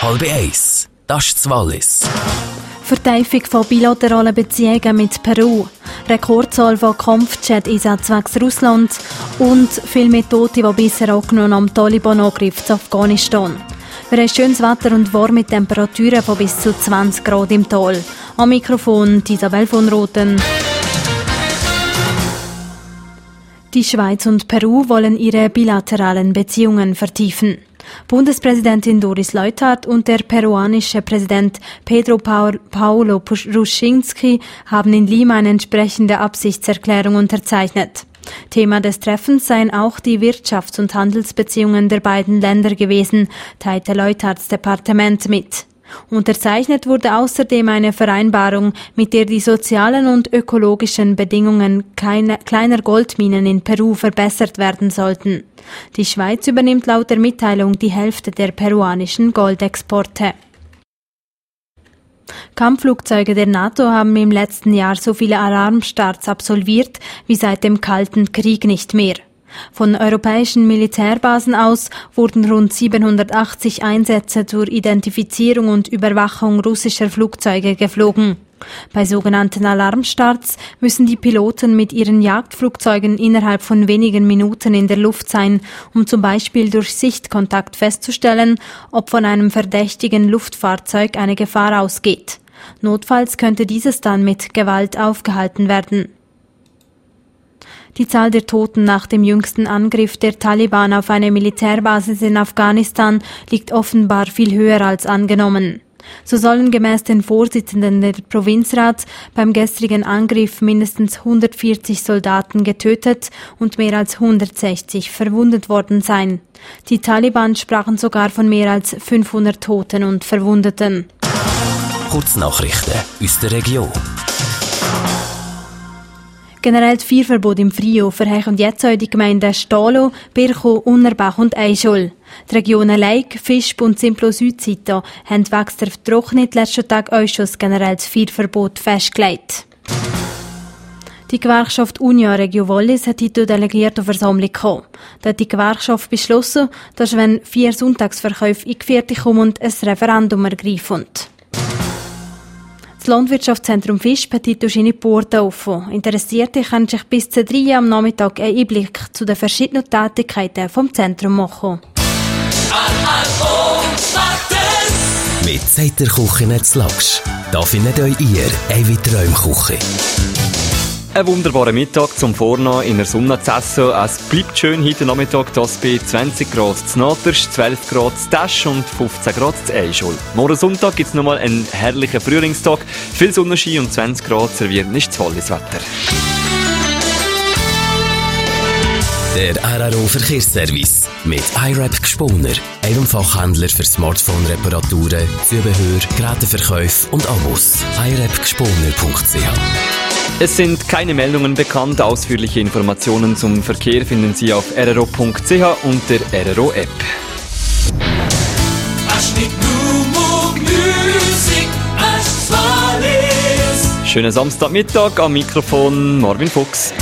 Halb eins. Das ist das Wallis. Verteifung von bilateralen Beziehungen mit Peru, Rekordzahl von Kampfjet-Einsätzen wegen Russland und viel mehr Tote, die bisher angenommen am Taliban-Angriff zu Afghanistan. Wir haben schönes Wetter und warme Temperaturen von bis zu 20 Grad im Tal. Am Mikrofon Isabel von Roten. Die Schweiz und Peru wollen ihre bilateralen Beziehungen vertiefen. Bundespräsidentin Doris Leuthard und der peruanische Präsident Pedro Paulo Ruschinski haben in Lima eine entsprechende Absichtserklärung unterzeichnet. Thema des Treffens seien auch die Wirtschafts- und Handelsbeziehungen der beiden Länder gewesen, teilte Leuthards Departement mit. Unterzeichnet wurde außerdem eine Vereinbarung, mit der die sozialen und ökologischen Bedingungen kleiner Goldminen in Peru verbessert werden sollten. Die Schweiz übernimmt laut der Mitteilung die Hälfte der peruanischen Goldexporte. Kampfflugzeuge der NATO haben im letzten Jahr so viele Alarmstarts absolviert wie seit dem Kalten Krieg nicht mehr. Von europäischen Militärbasen aus wurden rund 780 Einsätze zur Identifizierung und Überwachung russischer Flugzeuge geflogen. Bei sogenannten Alarmstarts müssen die Piloten mit ihren Jagdflugzeugen innerhalb von wenigen Minuten in der Luft sein, um zum Beispiel durch Sichtkontakt festzustellen, ob von einem verdächtigen Luftfahrzeug eine Gefahr ausgeht. Notfalls könnte dieses dann mit Gewalt aufgehalten werden. Die Zahl der Toten nach dem jüngsten Angriff der Taliban auf eine Militärbasis in Afghanistan liegt offenbar viel höher als angenommen. So sollen gemäß den Vorsitzenden der Provinzrat beim gestrigen Angriff mindestens 140 Soldaten getötet und mehr als 160 verwundet worden sein. Die Taliban sprachen sogar von mehr als 500 Toten und Verwundeten. Kurznachrichten aus der Region. Generell das Vierverbot im Frio verhängen jetzt auch die Gemeinden Stalo, Birchow, Unnerbach und Eischol. Die Regionen Leik, Fischb und Simplo Südseite haben wegen der Trockenheit letzten Tag auch schon das generelles Vierverbot festgelegt. Die Gewerkschaft Union Regio Wallis hat heute Delegierte Versammlung gekommen. Da hat die Gewerkschaft beschlossen, dass wenn vier Sonntagsverkäufe eingeführt kommen und ein Referendum ergreifen. Das Landwirtschaftszentrum Fisch hat heute seine Porte offen. Interessierte können sich bis zu drei am Nachmittag einen Einblick zu den verschiedenen Tätigkeiten vom Zentrum machen. Mit Zeiter Küche nicht Lachs. Da findet euch ihr eine Träumküche. Ein wunderbarer Mittag zum Vornehmen in der Sonne zu essen. Es bleibt schön heute Nachmittag, das bei 20 Grad zu Natersch, 12 Grad zu Tesch und 15 Grad zu Eischul. Morgen Sonntag gibt es nochmal einen herrlichen Frühlingstag. Viel Sonnenschein und 20 Grad servieren nicht zu volles Wetter. Der RRO Verkehrsservice mit iRap Gesponer, einem Fachhändler für Smartphone-Reparaturen, Zubehör, Geräteverkäufe und Abos. irapgesponer.ch es sind keine Meldungen bekannt. Ausführliche Informationen zum Verkehr finden Sie auf rro.ch und der RRO-App. Schönen Samstagmittag am Mikrofon Marvin Fuchs.